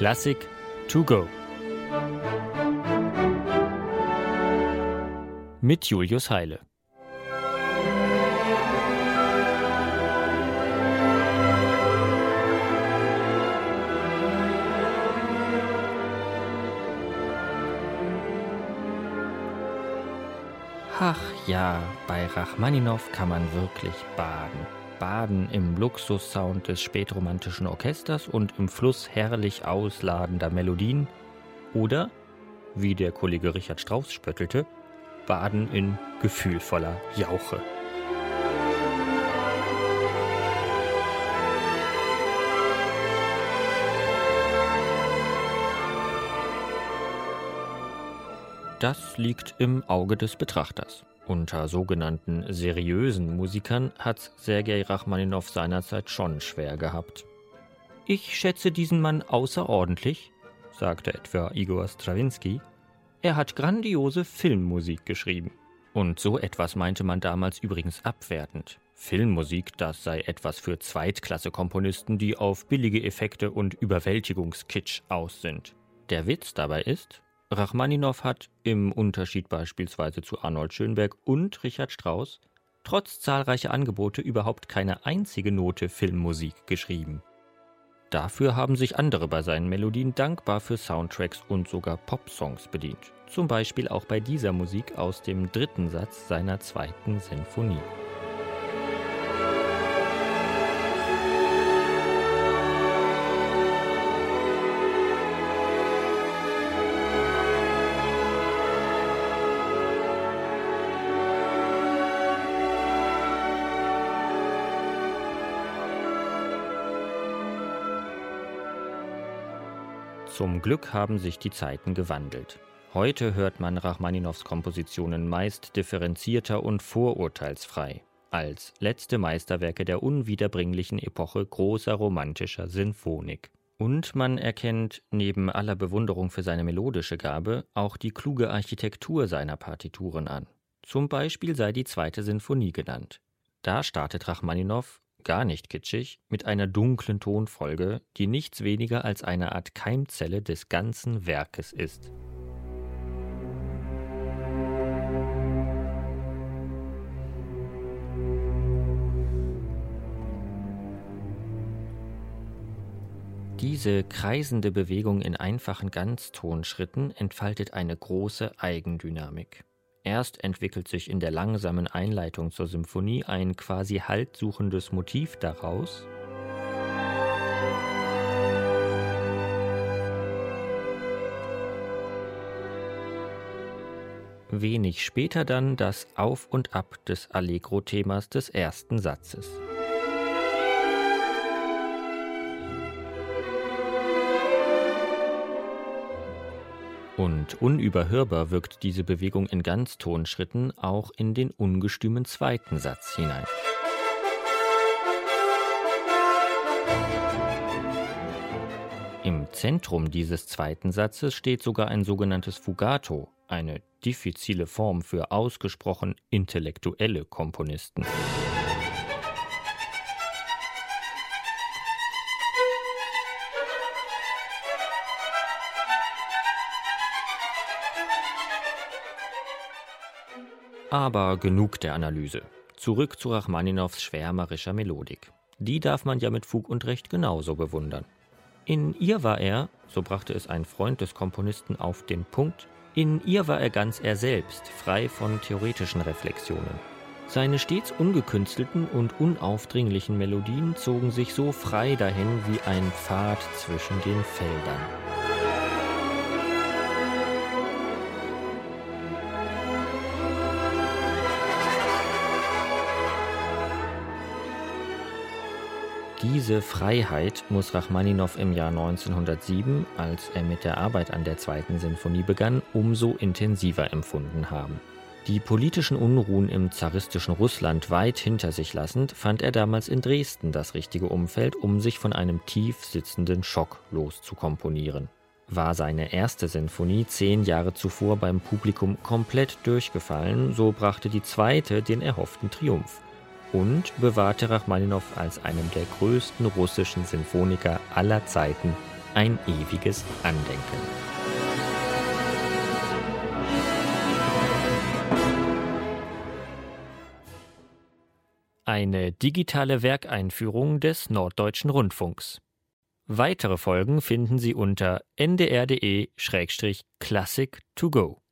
Klassik to go. Mit Julius Heile. Ach ja, bei Rachmaninow kann man wirklich baden. Baden im Luxussound des spätromantischen Orchesters und im Fluss herrlich ausladender Melodien. Oder, wie der Kollege Richard Strauss spöttelte, Baden in gefühlvoller Jauche. Das liegt im Auge des Betrachters. Unter sogenannten seriösen Musikern hat Sergei Rachmaninow seinerzeit schon schwer gehabt. Ich schätze diesen Mann außerordentlich, sagte etwa Igor Strawinski. Er hat grandiose Filmmusik geschrieben. Und so etwas meinte man damals übrigens abwertend. Filmmusik, das sei etwas für Zweitklasse-Komponisten, die auf billige Effekte und Überwältigungskitsch aus sind. Der Witz dabei ist, Rachmaninow hat, im Unterschied beispielsweise zu Arnold Schönberg und Richard Strauss, trotz zahlreicher Angebote überhaupt keine einzige Note Filmmusik geschrieben. Dafür haben sich andere bei seinen Melodien dankbar für Soundtracks und sogar Popsongs bedient. Zum Beispiel auch bei dieser Musik aus dem dritten Satz seiner zweiten Sinfonie. Zum Glück haben sich die Zeiten gewandelt. Heute hört man Rachmaninows Kompositionen meist differenzierter und vorurteilsfrei, als letzte Meisterwerke der unwiederbringlichen Epoche großer romantischer Sinfonik. Und man erkennt neben aller Bewunderung für seine melodische Gabe auch die kluge Architektur seiner Partituren an. Zum Beispiel sei die zweite Sinfonie genannt. Da startet Rachmaninow gar nicht kitschig, mit einer dunklen Tonfolge, die nichts weniger als eine Art Keimzelle des ganzen Werkes ist. Diese kreisende Bewegung in einfachen Ganztonschritten entfaltet eine große Eigendynamik. Erst entwickelt sich in der langsamen Einleitung zur Symphonie ein quasi haltsuchendes Motiv daraus. Wenig später dann das Auf und Ab des Allegro-Themas des ersten Satzes. Und unüberhörbar wirkt diese Bewegung in Ganztonschritten auch in den ungestümen zweiten Satz hinein. Im Zentrum dieses zweiten Satzes steht sogar ein sogenanntes Fugato, eine diffizile Form für ausgesprochen intellektuelle Komponisten. Aber genug der Analyse. Zurück zu Rachmaninows schwärmerischer Melodik. Die darf man ja mit Fug und Recht genauso bewundern. In ihr war er, so brachte es ein Freund des Komponisten auf den Punkt, in ihr war er ganz er selbst, frei von theoretischen Reflexionen. Seine stets ungekünstelten und unaufdringlichen Melodien zogen sich so frei dahin wie ein Pfad zwischen den Feldern. Diese Freiheit muss Rachmaninow im Jahr 1907, als er mit der Arbeit an der zweiten Sinfonie begann, umso intensiver empfunden haben. Die politischen Unruhen im zaristischen Russland weit hinter sich lassend, fand er damals in Dresden das richtige Umfeld, um sich von einem tief sitzenden Schock loszukomponieren. War seine erste Sinfonie zehn Jahre zuvor beim Publikum komplett durchgefallen, so brachte die zweite den erhofften Triumph und bewahrte Rachmaninow als einem der größten russischen Sinfoniker aller Zeiten ein ewiges Andenken. Eine digitale Werkeinführung des Norddeutschen Rundfunks. Weitere Folgen finden Sie unter ndr.de-classic to go.